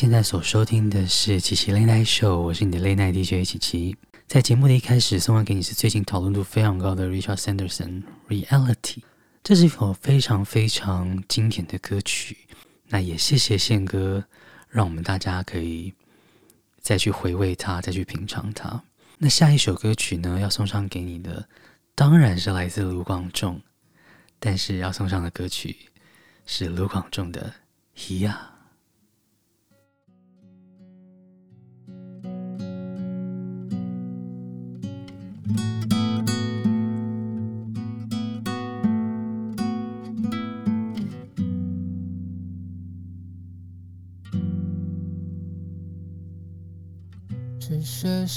现在所收听的是琪琪擂台秀我是你的擂台 dj 琪琪在节目的一开始送上给你是最近讨论度非常高的 richard sanderson reality 这是一首非常非常经典的歌曲那也谢谢宪哥让我们大家可以再去回味它再去品尝它。那下一首歌曲呢要送上给你的当然是来自卢广仲但是要送上的歌曲是卢广仲的咿呀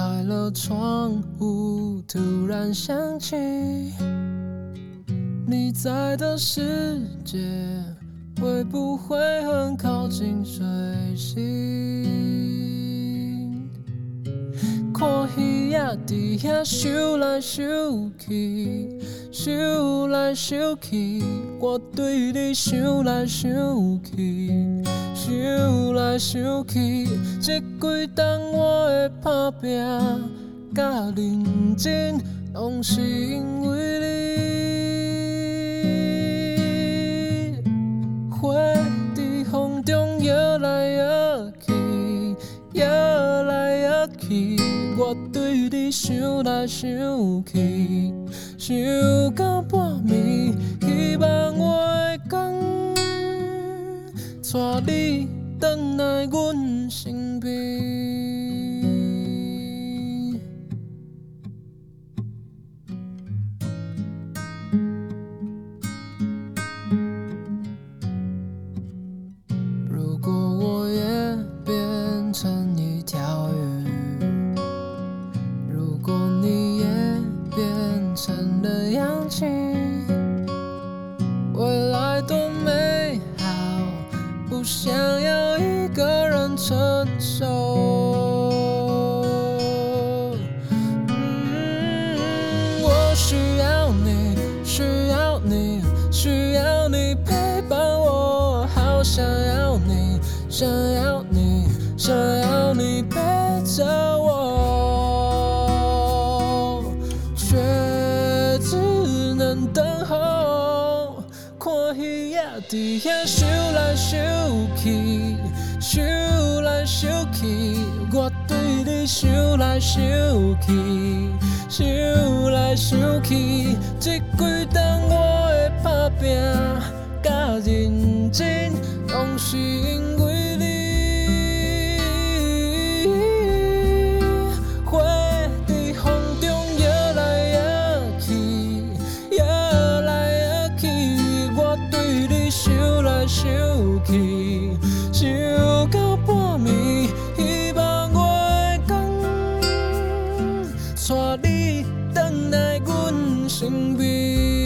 开了窗户，突然想起你在的世界，会不会很靠近水星？看鱼仔在遐游来游去，游来游去，我对你想来想去。想来想去，这几冬我的打拼甲认真，拢是因为你。花在风中摇来摇去，摇来摇去，我对你想来想去，想到半暝，希望我的工。带你回来阮身边。遐想来想去，想来想去，我对你想来想去，想来想去，这几冬我的打拼甲认真，拢是因等待，阮身边。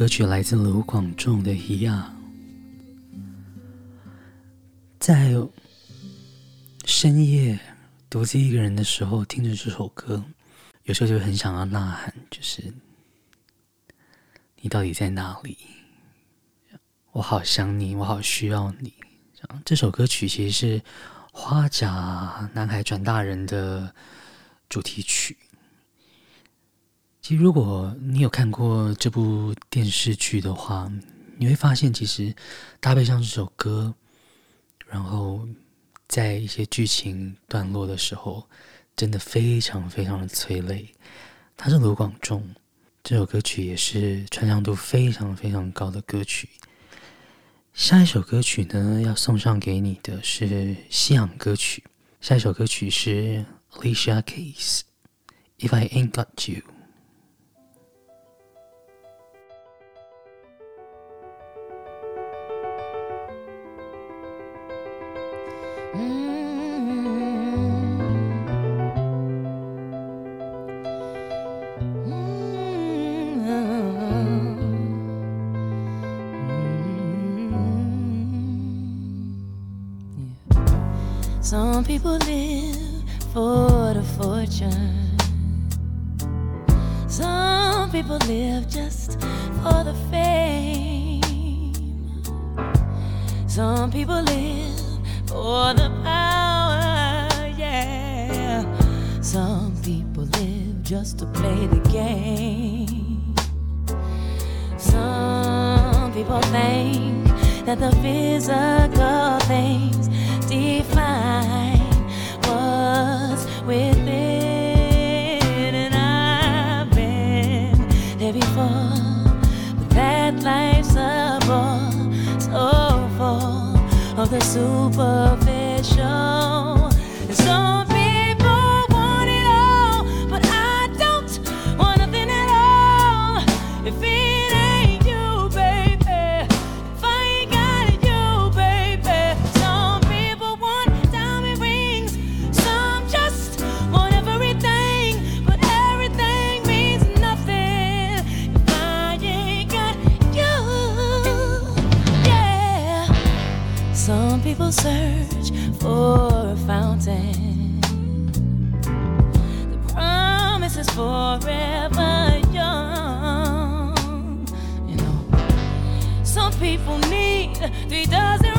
歌曲来自卢广仲的《一样》。在深夜独自一个人的时候，听着这首歌，有时候就很想要呐喊，就是你到底在哪里？我好想你，我好需要你。这首歌曲其实是《花甲男孩转大人》的主题曲。如果你有看过这部电视剧的话，你会发现，其实搭配上这首歌，然后在一些剧情段落的时候，真的非常非常的催泪。他是卢广仲，这首歌曲也是传唱度非常非常高的歌曲。下一首歌曲呢，要送上给你的是西洋歌曲。下一首歌曲是 Alicia Keys。If I Ain't Got You。he doesn't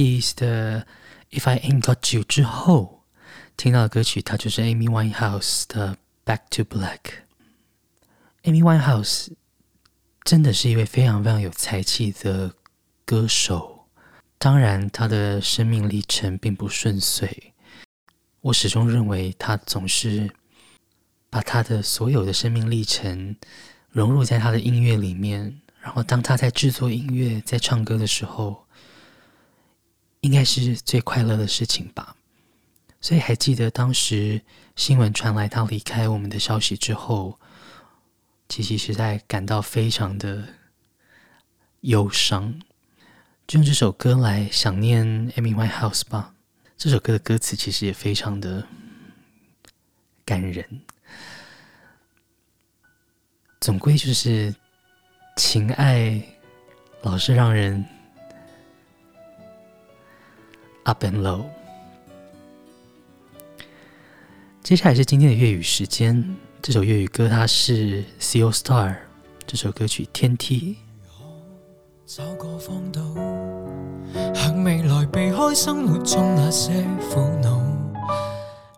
Keys 的《If I Ain't Got You》之后，听到的歌曲，它就是 Amy Winehouse 的《Back to Black》。Amy Winehouse 真的是一位非常非常有才气的歌手，当然，她的生命历程并不顺遂。我始终认为，她总是把她的所有的生命历程融入在她的音乐里面，然后当她在制作音乐、在唱歌的时候，应该是最快乐的事情吧。所以，还记得当时新闻传来她离开我们的消息之后。琪琪实在感到非常的忧伤，就用这首歌来想念 Amy Winehouse 吧。这首歌的歌词其实也非常的感人，总归就是情爱老是让人 up and low。接下来是今天的粤语时间。这首粤语歌，它是 C O Star 这首歌曲《天梯》。找个方岛，向未来避开生活中那些苦恼。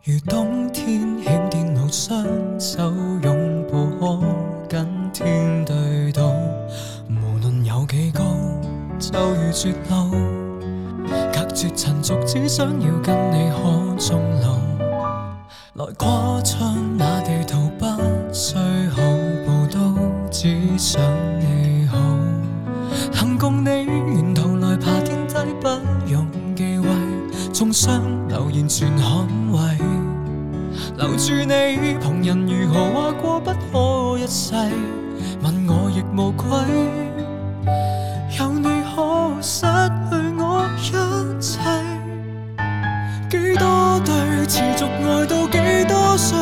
如冬天欠电脑，双手拥抱可跟天对赌。无论有几高，就如绝路，绝尘俗，只想要跟你可终老。来跨出那地图，不需好步都只想你好。能共你沿途来爬天梯，不用忌讳，纵双留言全捍卫。留住你，旁人如何话过不可一世，问我亦无愧。爱到几多岁？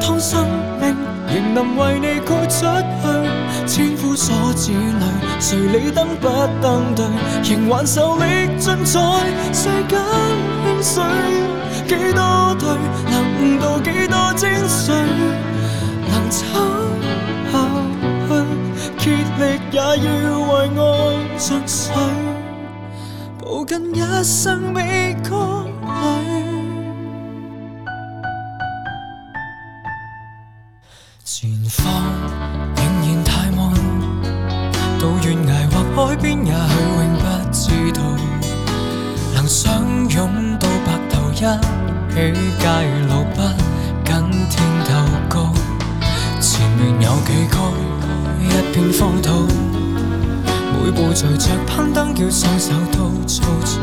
当生命仍能为你豁出去，千夫所指里，谁理登不登对？仍还受力尽在世间兴衰。几多对能悟到几多精髓？能走下去，竭力也要为爱尽瘁，抱紧一生悲歌。前方仍然太晚，到悬崖或海边，也许永不知道。能相拥到白头，一起偕老，不跟天斗高。前面有几高，一片荒土，每步随着攀登，叫双手都粗糙。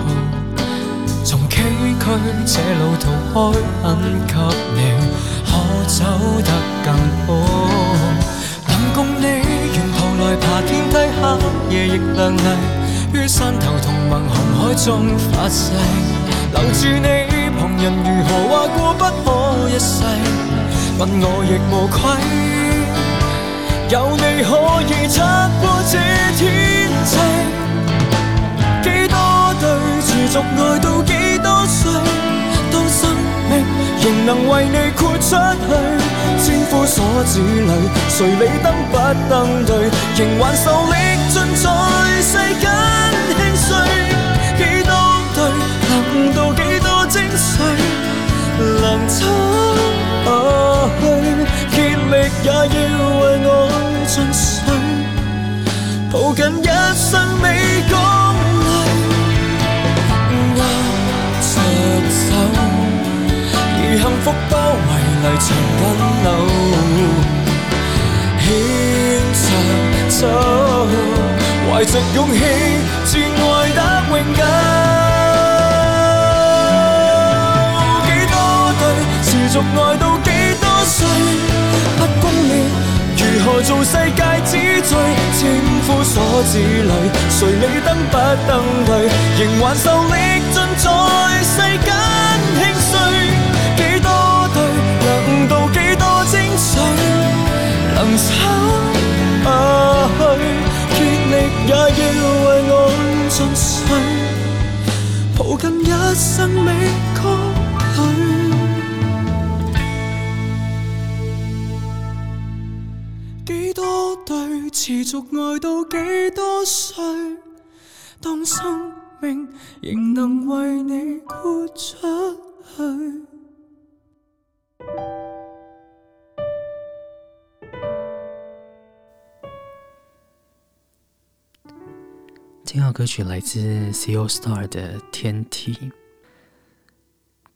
从崎岖这路途开垦给你，走得更好。能共你沿途来爬天梯，黑夜亦亮丽。于山头同盟红海中发誓，留住你，旁人如何话过不可一世，问我亦无愧。有你可以拆破这天际，几多对持续爱到几。多岁仍能为你豁出去，千夫所指里，谁理登不登对？仍还受力尽在世间兴衰，几多对能悟到几多精髓？能撑下去，竭力也要为爱尽瘁，抱紧一生美光。福包围泥尘紧留，牵着走，怀着勇气，至爱得永久。几多对持续爱到几多岁？不公义，如何做世界之最？千夫所指里，谁理登不登对？仍还受力尽在世间兴衰。能走下去，竭力也要为爱尽瘁，抱紧一生美歌里。几多对持续爱到几多岁？当生命，仍能为你豁出去。这首歌曲来自 C AllStar 的《天梯》。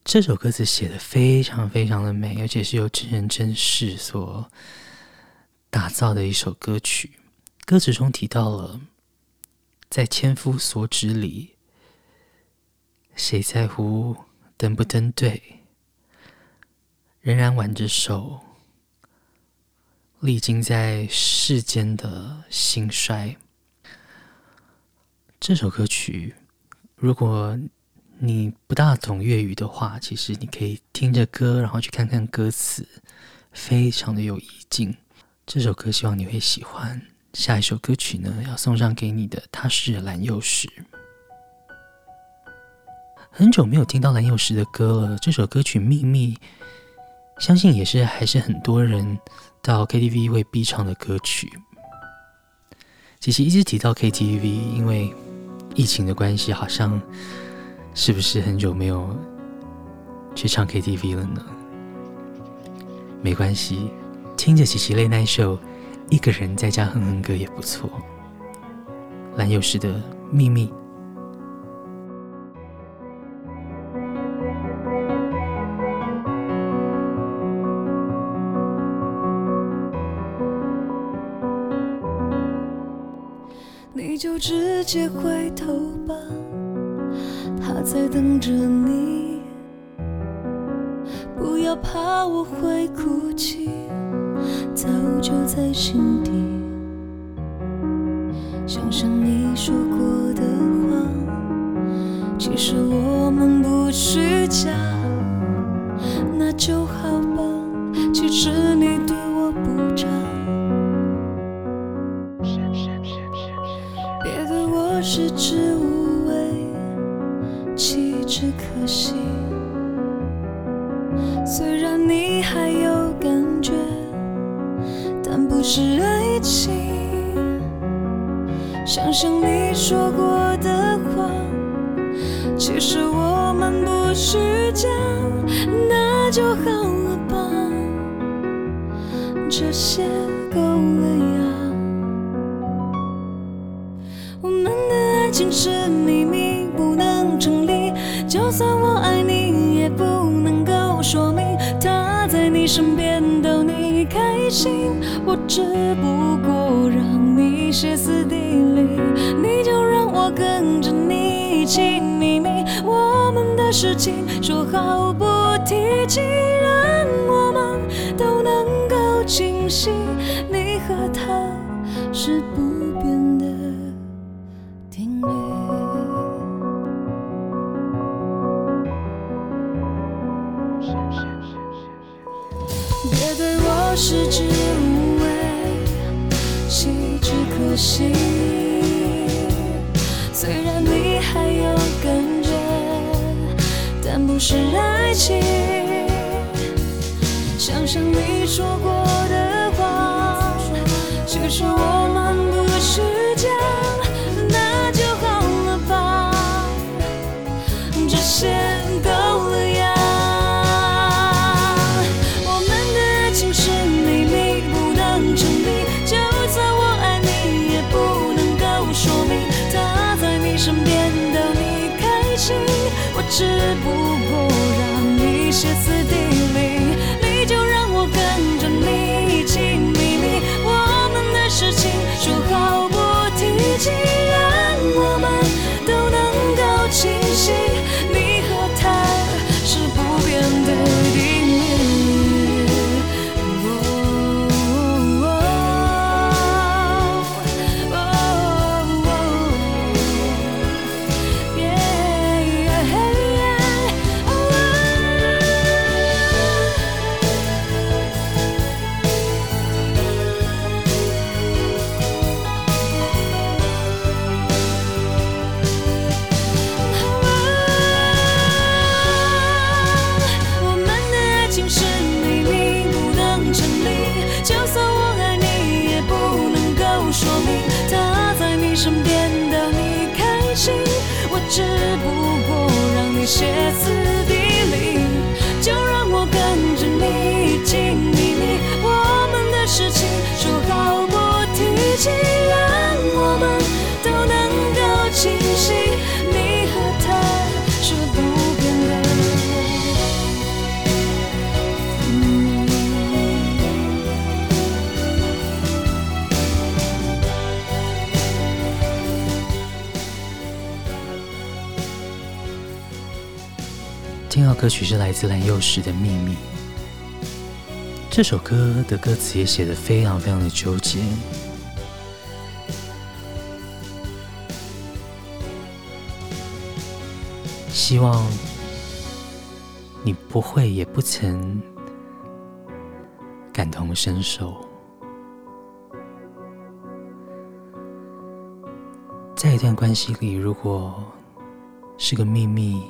这首歌词写的非常非常的美，而且是由真人真事所打造的一首歌曲。歌词中提到了，在千夫所指里，谁在乎登不登对？仍然挽着手，历经在世间的兴衰。这首歌曲，如果你不大懂粤语的话，其实你可以听着歌，然后去看看歌词，非常的有意境。这首歌希望你会喜欢。下一首歌曲呢，要送上给你的，它是蓝又石。很久没有听到蓝又石的歌了。这首歌曲《秘密》，相信也是还是很多人到 KTV 会必唱的歌曲。其实一直提到 KTV，因为疫情的关系，好像。是不是很久没有去唱 KTV 了呢？没关系，听着齐齐泪那首一个人在家哼哼歌也不错。蓝友时的秘密。你就直接回头吧。他在等着你，不要怕我会哭泣，早就在心底。不是爱情。想想你说过的话，其实我歇斯那歌曲是来自蓝又时的《秘密》。这首歌的歌词也写得非常非常的纠结。希望你不会也不曾感同身受，在一段关系里，如果是个秘密，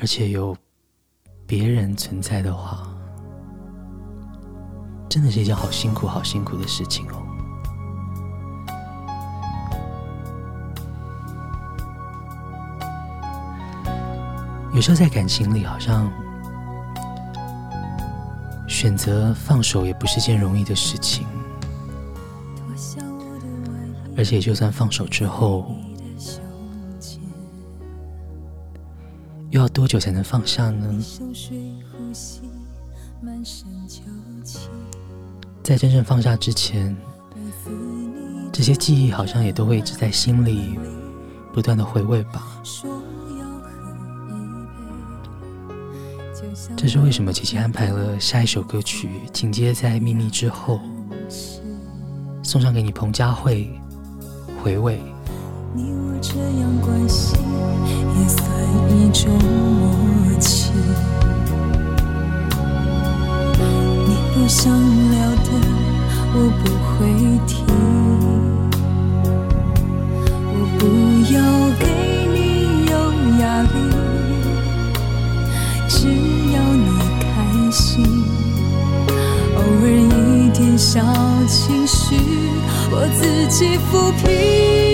而且有别人存在的话，真的是一件好辛苦、好辛苦的事情哦。有时候在感情里，好像选择放手也不是件容易的事情，而且就算放手之后，又要多久才能放下呢？在真正放下之前，这些记忆好像也都会一直在心里不断的回味吧。这是为什么？琪琪安排了下一首歌曲，紧接在《秘密》之后，送上给你彭佳慧回味。你我这样关系也算一种默契。你不想聊的，我不会提。我不要给你有压力，只要你开心。偶尔一点小情绪，我自己抚平。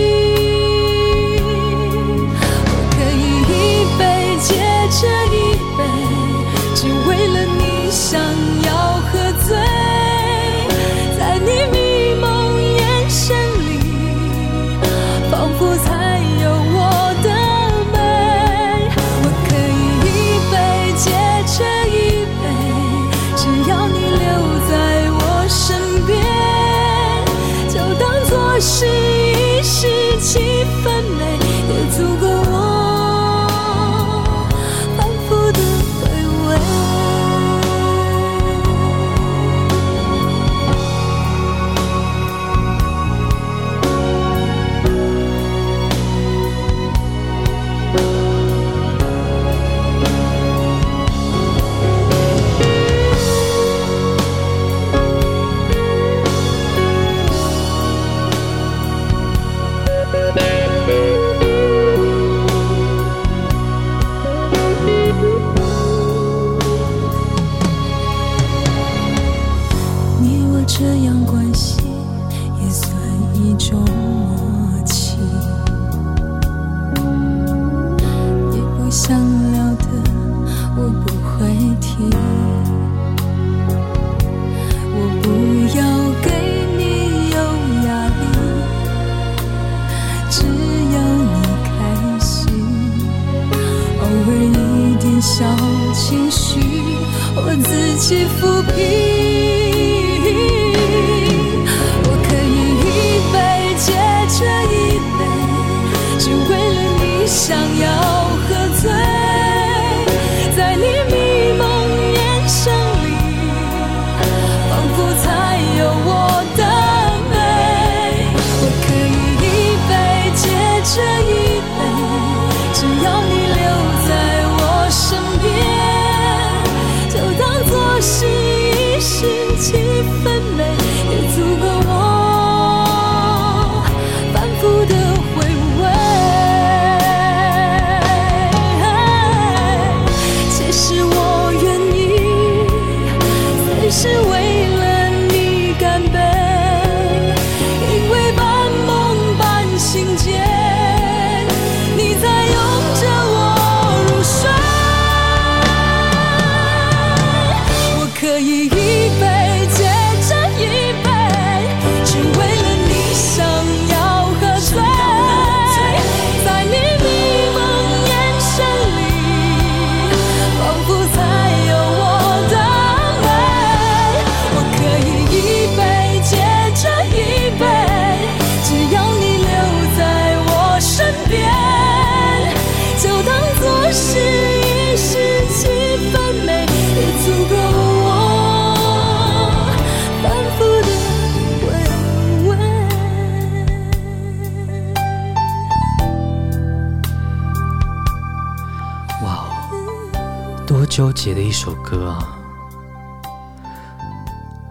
纠结的一首歌啊！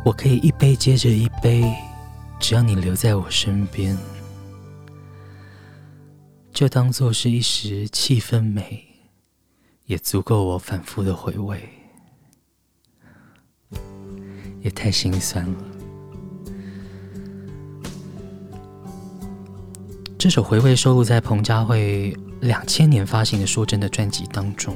我可以一杯接着一杯，只要你留在我身边，就当做是一时气氛美，也足够我反复的回味。也太心酸了。这首回味收录在彭佳慧两千年发行的《说真的》专辑当中，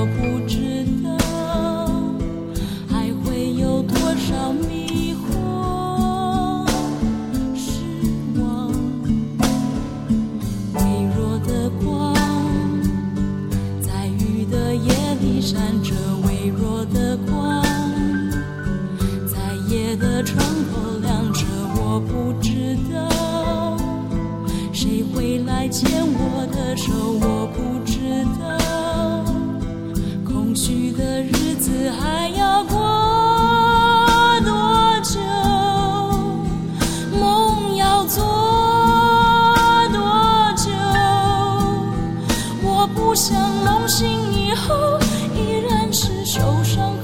我不知道还会有多少迷惑失望微弱的光在雨的夜里闪着微弱的光在夜的窗口亮着，我不知道谁会来牵我的。的日子还要过多久，梦要做多久？我不想梦醒以后依然是受伤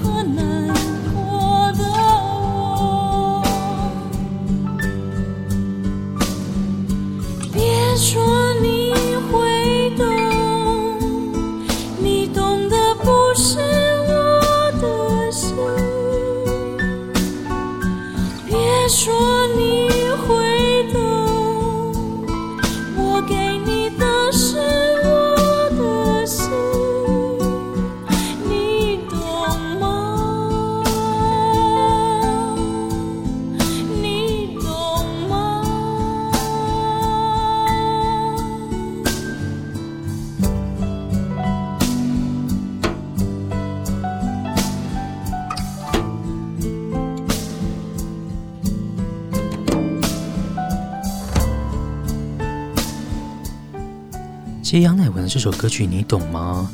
杨乃文的这首歌曲，你懂吗？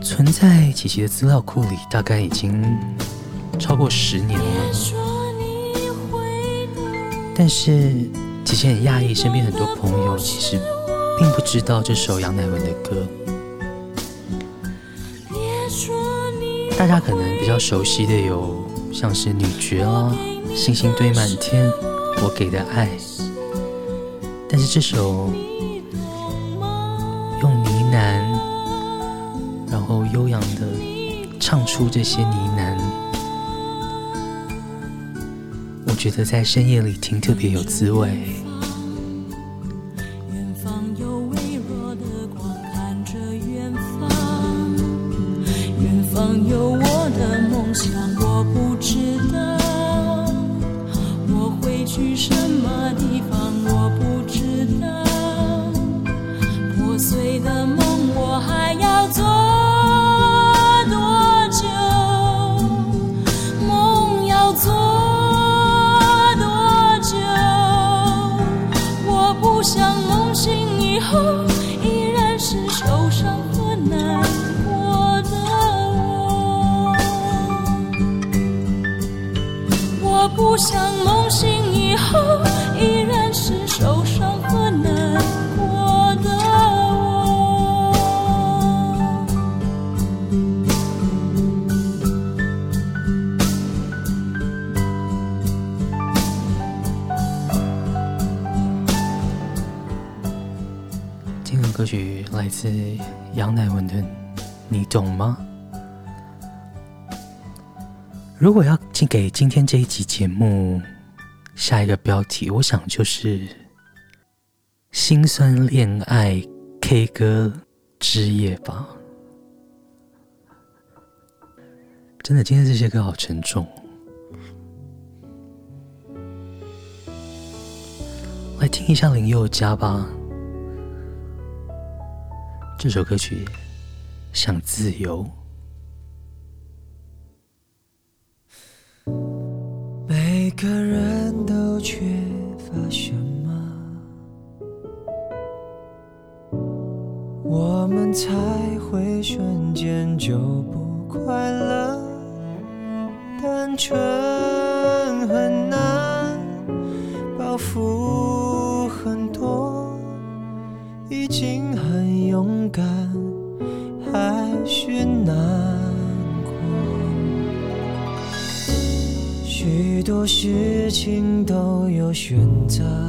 存在琪琪的资料库里，大概已经超过十年了。但是琪琪很讶异，身边很多朋友其实并不知道这首杨乃文的歌。大家可能比较熟悉的有像是女爵啊、星星堆满天、我给的爱。但是这首出这些呢喃，我觉得在深夜里听特别有滋味。我不想梦醒以后来自杨乃文的《你懂吗》。如果要寄给今天这一集节目下一个标题，我想就是“心酸恋爱 K 歌之夜”吧。真的，今天这些歌好沉重。来听一下林宥嘉吧。这首歌曲像自由。每个人都缺乏什么，我们才会瞬间就不快乐。单纯很难，选择，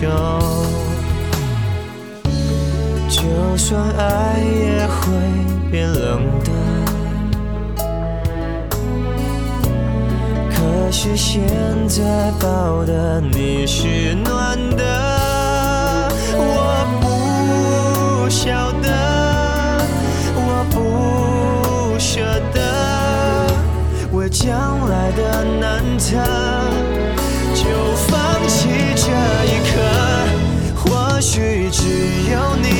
百种。就算爱也会变冷的，可是现在抱的你是暖的，我不晓得，我不舍得，为将来的难测，只有你。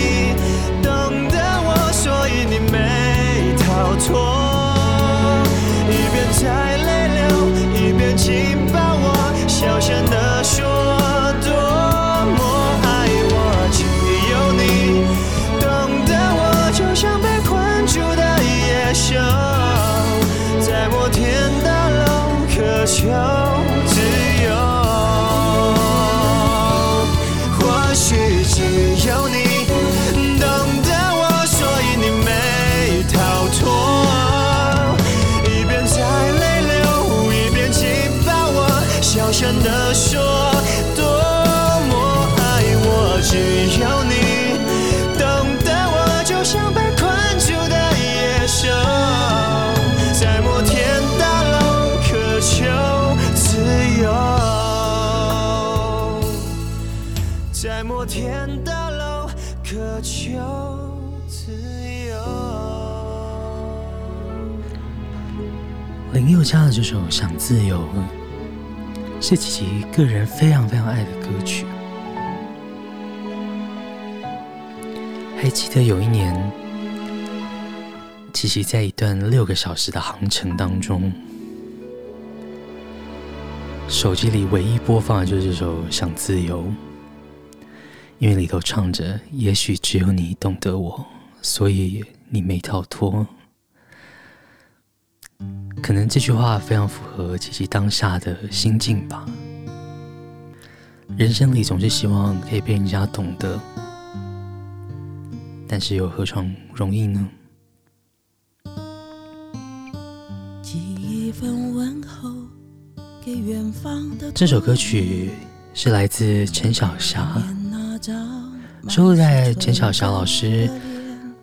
下了这首《想自由》。是琪琪个人非常非常爱的歌曲。还记得有一年，琪琪在一段六个小时的航程当中，手机里唯一播放的就是这首《想自由》，因为里头唱着“也许只有你懂得我，所以你没逃脱”。可能这句话非常符合琪琪当下的心境吧。人生里总是希望可以被人家懂得，但是又何尝容易呢？这首歌曲是来自陈小霞，收录在陈小霞老师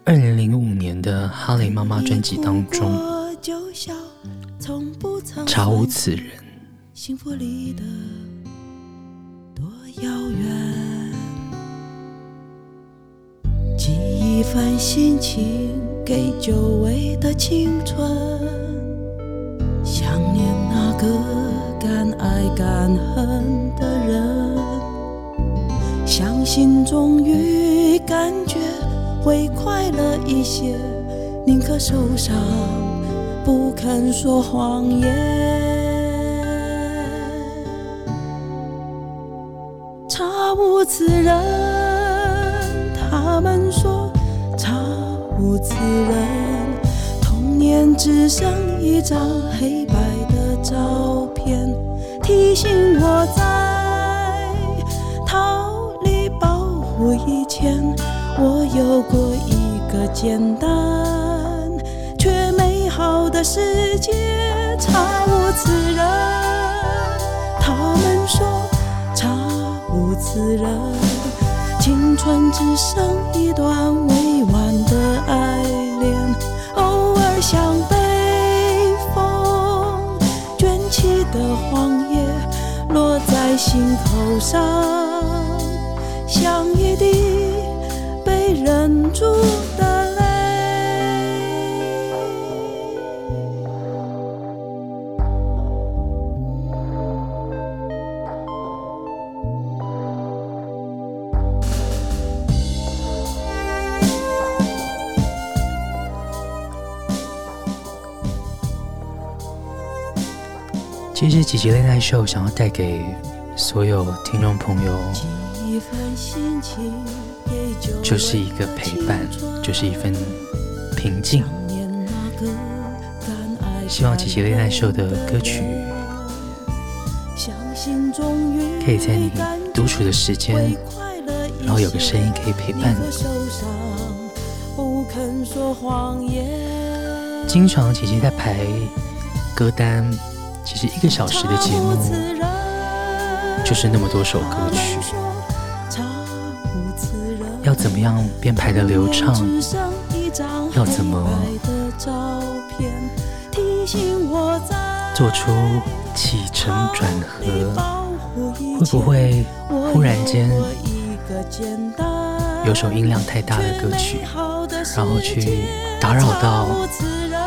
二零零五年的《哈雷妈妈》专辑当中。查无此人。幸福离得多遥远。一番心情给久违的青春，想念那个敢爱敢恨的人，相信终于感觉会快乐一些，宁可受伤，不肯说谎言。查无此人，他们说查无此人。童年只剩一张黑白的照片，提醒我在逃离保护以前，我有过一个简单的世界。查无此人，他们说。此人，青春只剩一段未完的爱恋，偶尔像被风卷起的黄叶，落在心口上，像一滴被忍住的。其实几集 Late Night Show 想要带给所有听众朋友，就是一个陪伴，就是一份平静。希望几集 Late Night Show 的歌曲，可以在你独处的时间，然后有个声音可以陪伴你。经常几集在排歌单。其实一个小时的节目，就是那么多首歌曲，要怎么样编排的流畅？要怎么做出起承转合？会不会忽然间有首音量太大的歌曲，然后去打扰到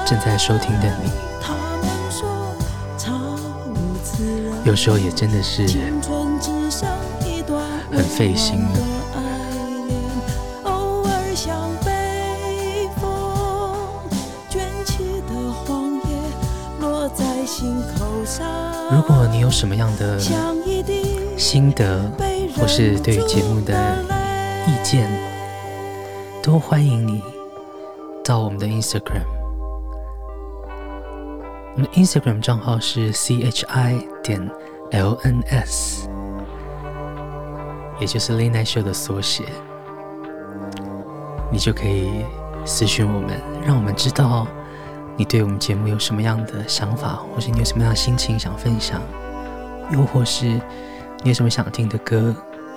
正在收听的你？有时候也真的是很费心的。如果你有什么样的心得，或是对于节目的意见，都欢迎你到我们的 Instagram。我们的 Instagram 账号是 C H I 点 L N S，也就是 Late Night Show 的缩写。你就可以私讯我们，让我们知道你对我们节目有什么样的想法，或是你有什么样的心情想分享，又或是你有什么想听的歌，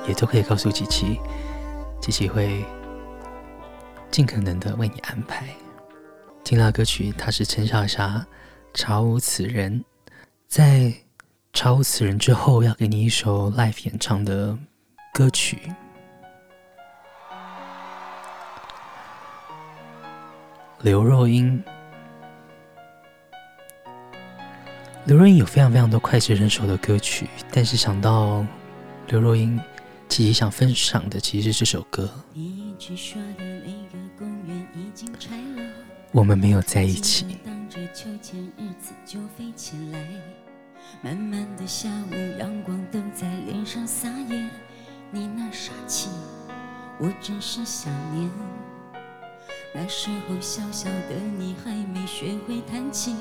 也都可以告诉琪琪，琪琪会尽可能的为你安排。听到歌曲，它是陈小霞。查无此人，在查无此人之后，要给你一首 live 演唱的歌曲。刘若英，刘若英有非常非常多脍炙人口的歌曲，但是想到刘若英，自己想分享的其实是这首歌。我们没有在一起。的下午，阳光都在脸上撒野。你那傻气，我真是想念。那时候小小的你还没学会弹琴，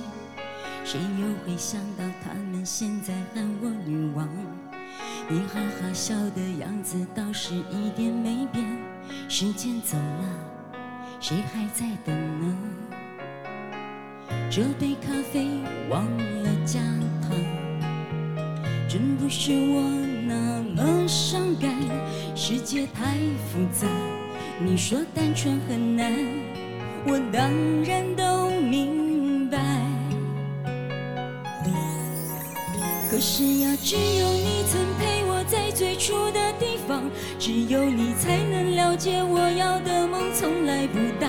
谁又会想到他们现在喊我女王？你哈哈笑的样子倒是一点没变。时间走了，谁还在等呢？这杯咖啡忘了加糖。真不是我那么伤感，世界太复杂。你说单纯很难，我当然都明白。可是呀，只有你曾陪我在最初的地方，只有你才能了解我要的梦从来不大。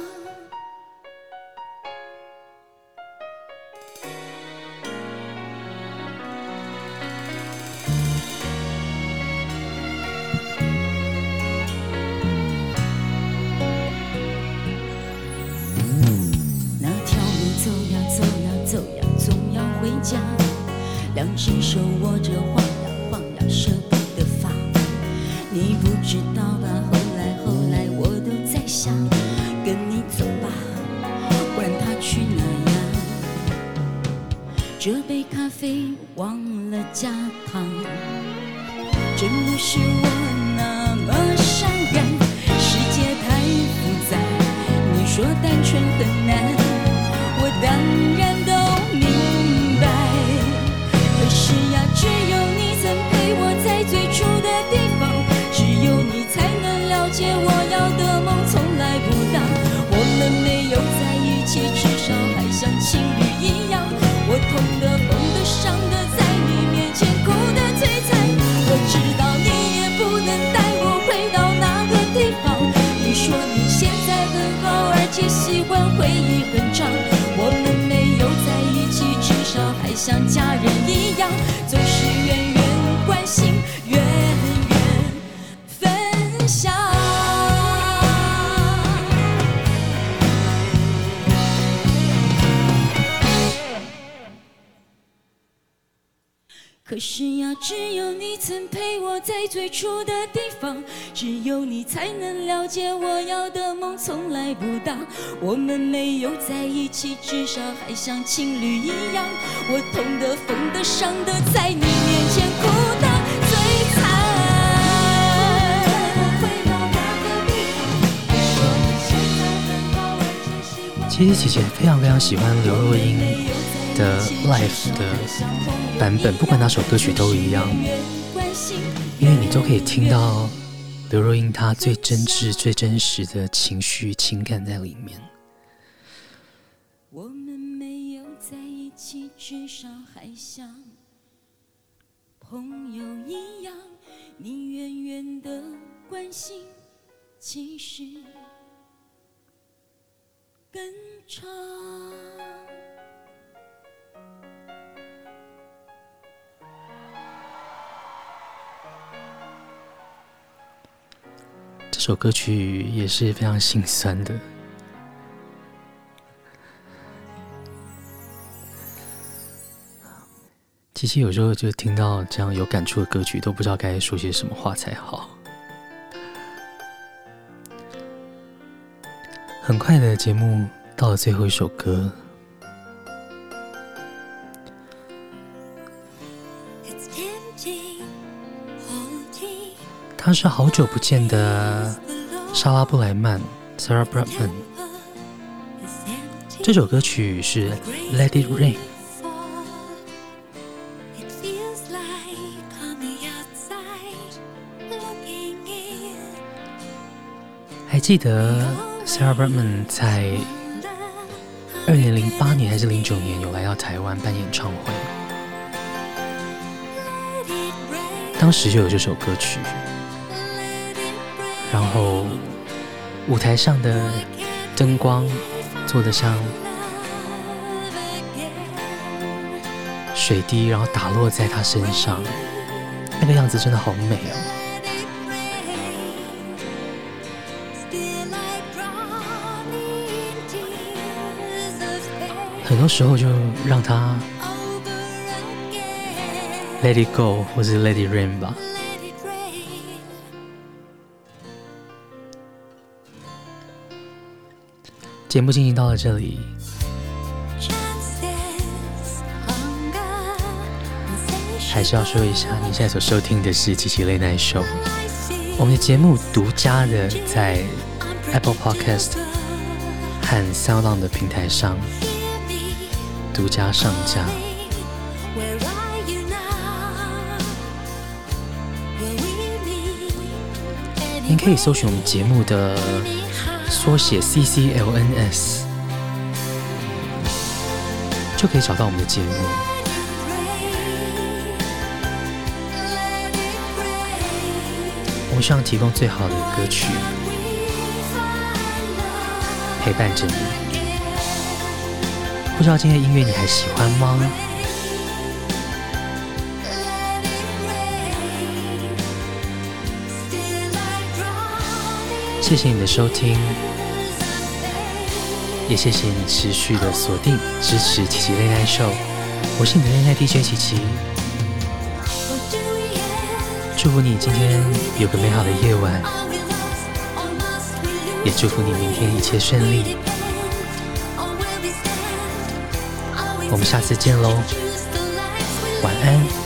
我们没有在一起，至少还像家人一样。可是呀，只有你曾陪我在最初的地方，只有你才能了解我要的梦从来不大。我们没有在一起，至少还像情侣一样。我痛的、疯的、伤的，在你面前哭得最惨。其实姐姐非常非常喜欢刘若英的 Live 的。版本不管哪首歌曲都一样，因为你都可以听到刘若英她最真挚、最真实的情绪、情感在里面。我们没有在一起，至少还像朋友一样，你远远的关心，其实更长。首歌曲也是非常心酸的。其实有时候就听到这样有感触的歌曲，都不知道该说些什么话才好。很快的节目到了最后一首歌。是好久不见的莎拉布莱曼 （Sarah Brightman）。这首歌曲是《Let It Rain》。还记得 Sarah Brightman 在二零零八年还是零九年有来到台湾办演唱会，当时就有这首歌曲。然后舞台上的灯光做的像水滴，然后打落在他身上，那个样子真的好美哦。很多时候就让他 let it go，或是 let it rain 吧。节目进行到了这里，还是要说一下，你现在所收听的是《七七 Late Night Show》，我们的节目独家的在 Apple Podcast 和 SoundOn 的平台上独家上架。您可以搜寻我们节目的缩写 CCLNS，就可以找到我们的节目。我们希望提供最好的歌曲陪伴着你。不知道今天的音乐你还喜欢吗？谢谢你的收听，也谢谢你持续的锁定支持琪琪 Late Night Show。我是你的 Late Night DJ 琪琪，祝福你今天有个美好的夜晚，也祝福你明天一切顺利。我们下次见喽，晚安。